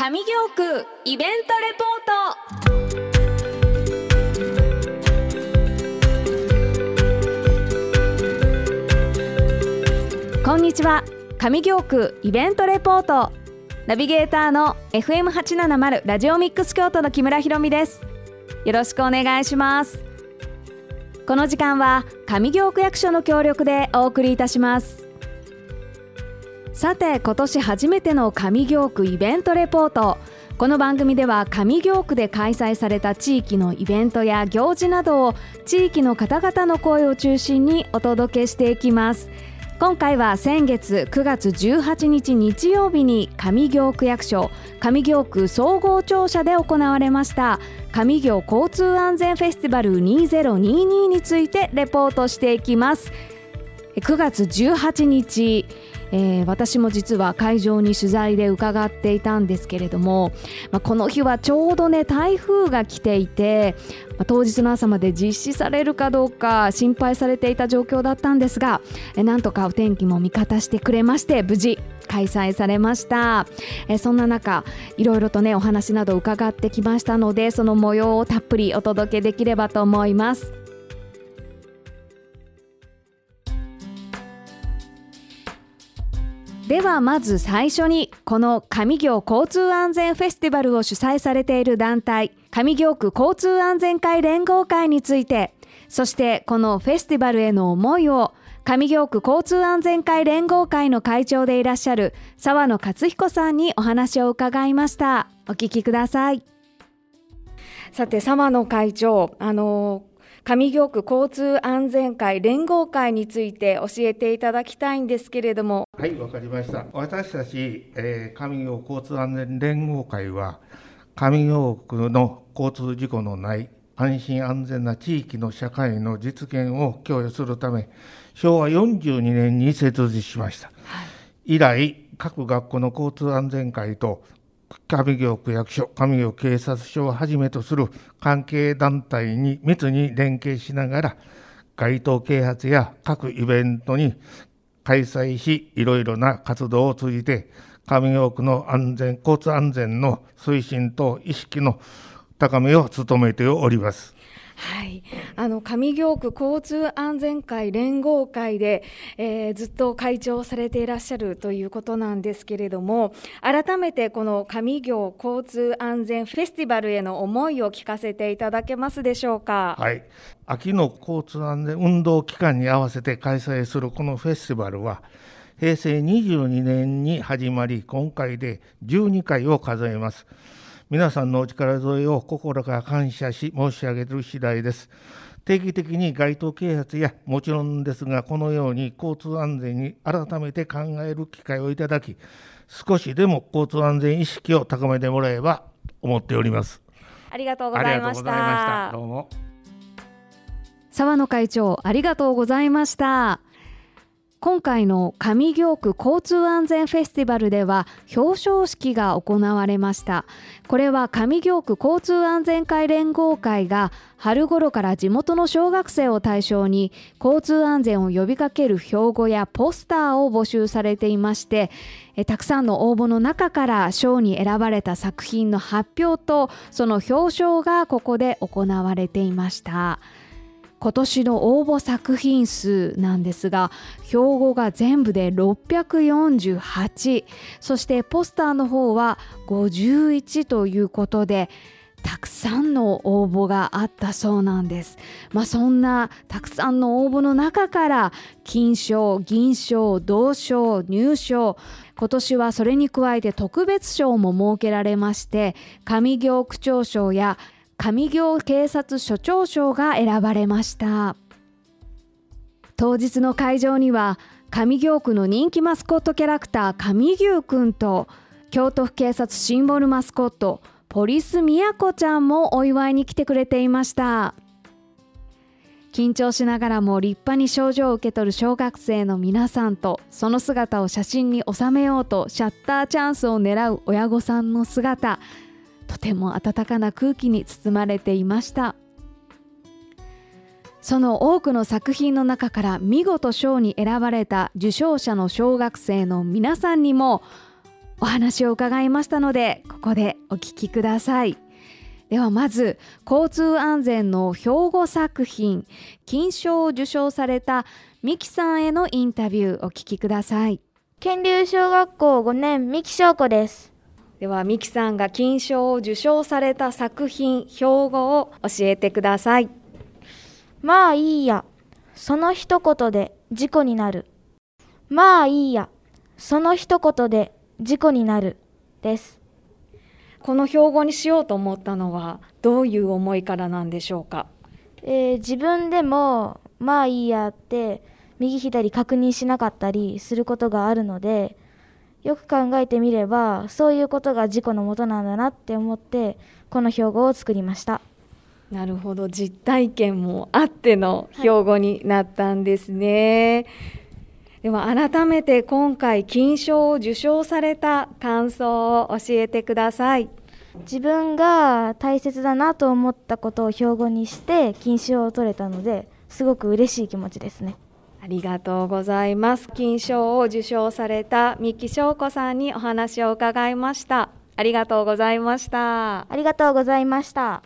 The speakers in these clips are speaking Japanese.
上京区イベントレポート。こんにちは。上京区イベントレポート。ナビゲーターの FM870 ラジオミックス京都の木村ひろみです。よろしくお願いします。この時間は上京区役所の協力でお送りいたします。さて今年初めての上京区イベントレポート。この番組では上京区で開催された地域のイベントや行事などを地域の方々の声を中心にお届けしていきます。今回は先月9月18日日曜日に上京区役所上京区総合庁舎で行われました上京交通安全フェスティバル2022についてレポートしていきます。9月18日えー、私も実は会場に取材で伺っていたんですけれども、まあ、この日はちょうどね台風が来ていて、まあ、当日の朝まで実施されるかどうか心配されていた状況だったんですが、えー、なんとかお天気も味方してくれまして無事開催されました、えー、そんな中いろいろとねお話など伺ってきましたのでその模様をたっぷりお届けできればと思います。ではまず最初にこの上京交通安全フェスティバルを主催されている団体上京区交通安全会連合会についてそしてこのフェスティバルへの思いを上京区交通安全会連合会の会長でいらっしゃる沢野克彦さんにお話を伺いました。お聞きください。さて沢野会長あの上京区交通安全会連合会について教えていただきたいんですけれども。はいわかりました。私たち、えー、上京交通安全連合会は上京区の交通事故のない安心安全な地域の社会の実現を供与するため昭和42年に設立しました、はい、以来各学校の交通安全会と上京区役所、上京警察署をはじめとする関係団体に密に連携しながら、街頭啓発や各イベントに開催し、いろいろな活動を通じて、上京区の安全、交通安全の推進と意識の高めを努めております。はい、あの上京区交通安全会連合会で、えー、ずっと会長されていらっしゃるということなんですけれども改めてこの上京交通安全フェスティバルへの思いを聞かせていただけますでしょうか？はい秋の交通安全運動期間に合わせて開催するこのフェスティバルは平成22年に始まり今回で12回を数えます。皆さんのお力添えを心から感謝し申し上げる次第です。定期的に街頭啓発やもちろんですがこのように交通安全に改めて考える機会をいただき少しでも交通安全意識を高めてもらえば思っております。ありがとうございました。どうも。沢野会長ありがとうございました今回の上京区交通安全フェスティバルでは表彰式が行われましたこれは上京区交通安全会連合会が春頃から地元の小学生を対象に交通安全を呼びかける標語やポスターを募集されていましてたくさんの応募の中から賞に選ばれた作品の発表とその表彰がここで行われていました。今年の応募作品数なんですが標語が全部で648そしてポスターの方は51ということでたくさんの応募があったそうなんです。まあ、そんなたくさんの応募の中から金賞、銀賞、銅賞、入賞今年はそれに加えて特別賞も設けられまして上京区長賞や上京警察署長賞が選ばれました。当日の会場には上京区の人気マスコットキャラクター上牛くんと京都府警察シンボルマスコットポリスみやこちゃんもお祝いに来てくれていました。緊張しながらも立派に賞状を受け取る小学生の皆さんとその姿を写真に収めようとシャッターチャンスを狙う親御さんの姿。とても温かな空気に包まれていました。その多くの作品の中から見事賞に選ばれた受賞者の小学生の皆さんにもお話を伺いましたのでここでお聞きください。ではまず交通安全の標語作品金賞を受賞されたミキさんへのインタビューお聞きください。県立小学校5年三木翔子です。ではミキさんが金賞を受賞された作品標語を教えてください。まあいいや。その一言で事故になる。まあいいや。その一言で事故になる。です。この標語にしようと思ったのはどういう思いからなんでしょうか、えー、自分でもまあいいやって右左確認しなかったりすることがあるのでよく考えてみればそういうことが事故のもとなんだなって思ってこの標語を作りました。なるほど。実体験もあっての標語になったんですね、はい、では改めて今回金賞を受賞された感想を教えてください。自分が大切だなと思ったことを標語にして金賞を取れたのですごく嬉しい気持ちですね。ありがとうございます。金賞を受賞された三木翔子さんにお話を伺いました。ありがとうございました。ありがとうございました。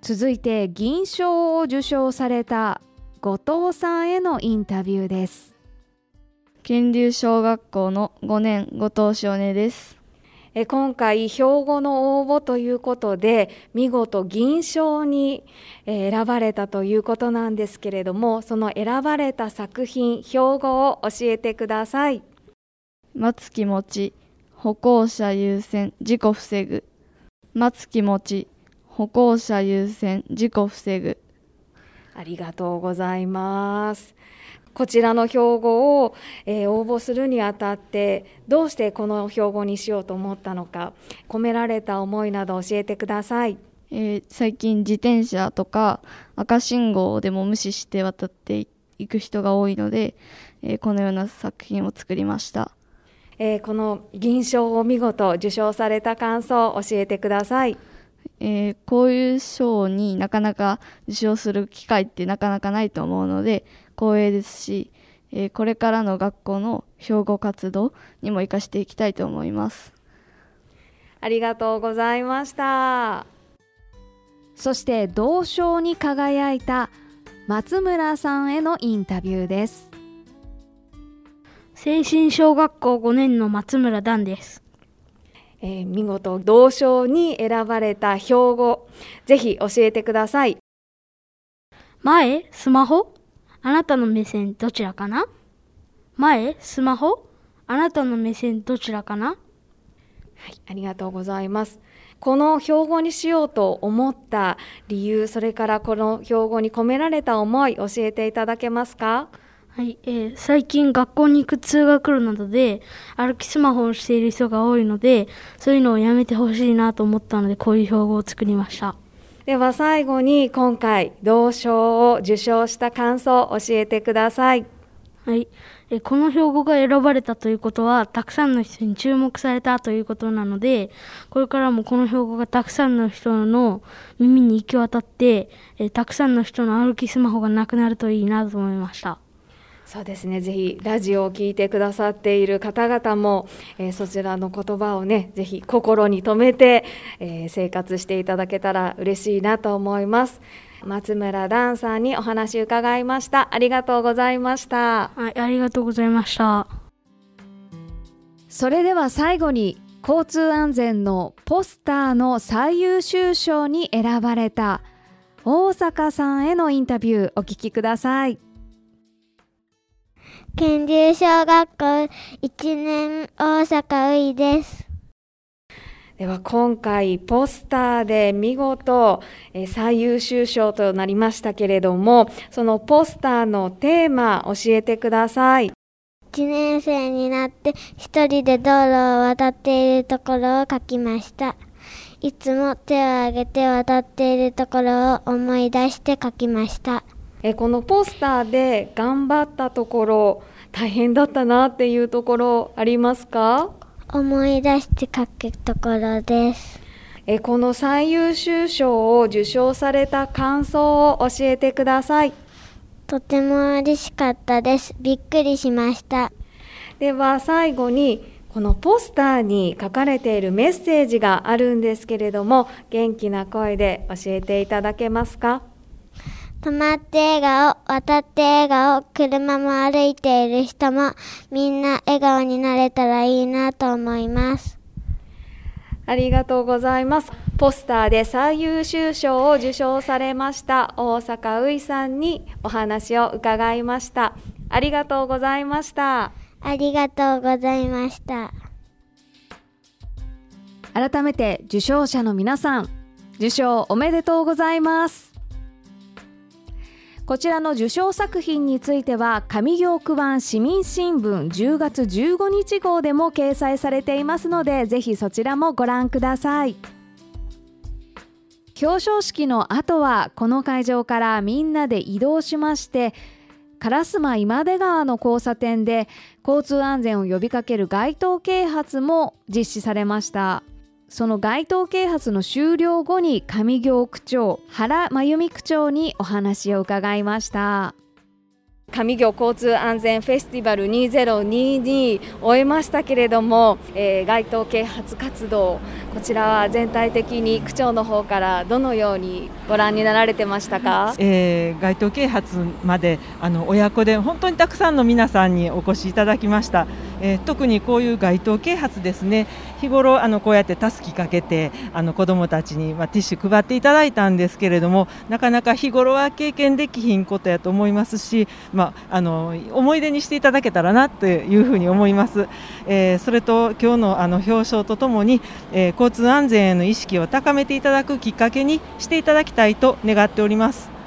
続いて銀賞を受賞された後藤さんへのインタビューです。県立小学校の5年後藤少年ですえ今回標語の応募ということで見事銀賞に選ばれたということなんですけれどもその選ばれた作品標語を教えてください。待つ気持ち歩行者優先事故防ぐ。待つ気持ち歩行者優先事故防ぐ。ありがとうございますこちらの標語を、えー、応募するにあたってどうしてこの標語にしようと思ったのか込められた思いなど教えてください、えー、最近自転車とか赤信号でも無視して渡っていく人が多いので、えー、このような作品を作りました、えこの銀賞を見事受賞された感想を教えてください。えー、こういう賞になかなか受賞する機会ってなかなかないと思うので光栄ですし、えー、これからの学校の標語活動にも生かしていきたいと思います。ありがとうございました。そして同賞に輝いた松村さんへのインタビューです。精神小学校5年の松村段です。えー、見事同賞に選ばれた標語ぜひ教えてください。前スマホ？あなたの目線どちらかな？前？スマホ？あなたの目線どちらかな？はいありがとうございます。この標語にしようと思った理由それからこの標語に込められた思い教えていただけますか？はい、えー、最近学校に行く通学路などで歩きスマホをしている人が多いのでそういうのをやめてほしいなと思ったのでこういう標語を作りましたでは最後に今回同賞を受賞した感想を教えてください。はい、えこの標語が選ばれたということはたくさんの人に注目されたということなのでこれからもこの標語がたくさんの人の耳に行き渡ってえたくさんの人の歩きスマホがなくなるといいなと思いました。そうですね。ぜひラジオを聴いてくださっている方々も、えー、そちらの言葉をねぜひ心に留めて、えー、生活していただけたら嬉しいなと思います。松村ダンさんにお話伺いました。ありがとうございました。はいありがとうございました。それでは最後に交通安全のポスターの最優秀賞に選ばれた大阪さんへのインタビューお聞きください。県立小学校1年大阪ういです。では今回ポスターで見事最優秀賞となりましたけれどもそのポスターのテーマ教えてください。1年生になって一人で道路を渡っているところを書きました。いつも手を挙げて渡っているところを思い出して書きましたえこのポスターで頑張ったところ大変だったなっていうところありますか？思い出して書くところです。えこの最優秀賞を受賞された感想を教えてください。とても嬉しかったです。びっくりしました。では最後にこのポスターに書かれているメッセージがあるんですけれども元気な声で教えていただけますか？止まって笑顔、渡って笑顔、車も歩いている人もみんな笑顔になれたらいいなと思います。ありがとうございます。ポスターで最優秀賞を受賞されました大阪ういさんにお話を伺いました。ありがとうございました。ありがとうございました。改めて受賞者の皆さん、受賞おめでとうございます。こちらの受賞作品については上京区版市民新聞10月15日号でも掲載されていますのでぜひそちらもご覧ください。表彰式の後はこの会場からみんなで移動しまして烏丸今出川の交差点で交通安全を呼びかける街頭啓発も実施されました。その街頭啓発の終了後に上京区長原真由美区長にお話を伺いました。上京交通安全フェスティバル2022終えましたけれども、えー街頭啓発活動こちらは全体的に区長の方からどのようにご覧になられてましたか？えー街頭啓発まであの親子で本当にたくさんの皆さんにお越しいただきました、えー特にこういう街頭啓発ですね日頃あのこうやってたすきかけてあの子どもたちに、まあ、ティッシュ配っていただいたんですけれどもなかなか日頃は経験できひんことやと思いますし、まあ、あの思い出にしていただけたらなというふうに思います、えーそれと今日のあの表彰とともに、えー交通安全への意識を高めていただくきっかけにしていただきたいと願っております。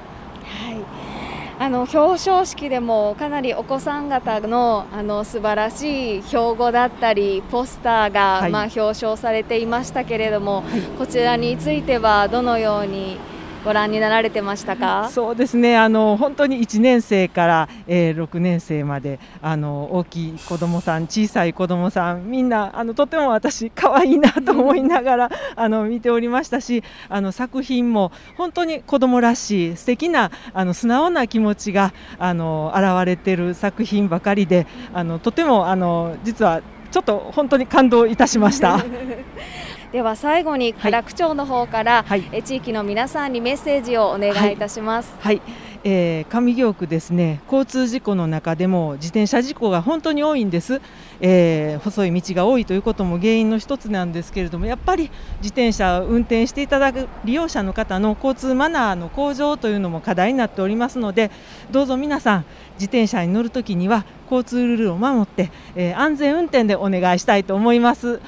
はい、あの表彰式でもかなりお子さん方のあの素晴らしい標語だったりポスターが、はい。まあ、表彰されていましたけれども、こちらについてはどのようにご覧になられてましたか？そうですね。あの本当に1年生から、えー6年生まであの大きい子どもさん小さい子どもさんみんなあのとても私可愛いなと思いながらあの見ておりましたしあの作品も本当に子どもらしい素敵なあの素直な気持ちがあの現れている作品ばかりであのとてもあの実はちょっと本当に感動いたしました。では最後に原区長の方から、はい。え地域の皆さんにメッセージをお願いいたします。はい、えー上京区ですね。交通事故の中でも自転車事故が本当に多いんです、えー細い道が多いということも原因の一つなんですけれどもやっぱり自転車を運転していただく利用者の方の交通マナーの向上というのも課題になっておりますのでどうぞ皆さん自転車に乗るときには交通ルールを守って、えー安全運転でお願いしたいと思います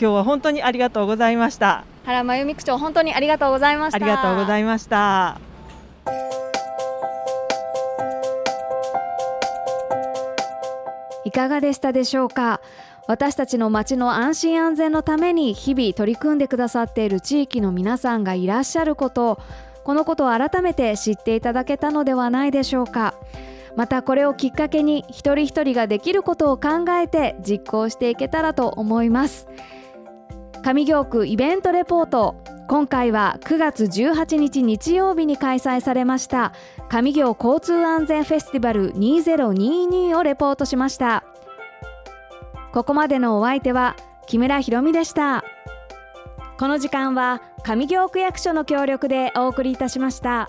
今日は本当にありがとうございました。原真由美区長本当にありがとうございました。ありがとうございました。いかがでしたでしょうか？私たちの街の安心安全のために日々取り組んでくださっている地域の皆さんがいらっしゃることこのことを改めて知っていただけたのではないでしょうか？またこれをきっかけに一人一人ができることを考えて実行していけたらと思います上京区イベントレポート。今回は9月18日日曜日に開催されました。上京交通安全フェスティバル2022をレポートしました。ここまでのお相手は木村ひろみでした。この時間は上京区役所の協力でお送りいたしました。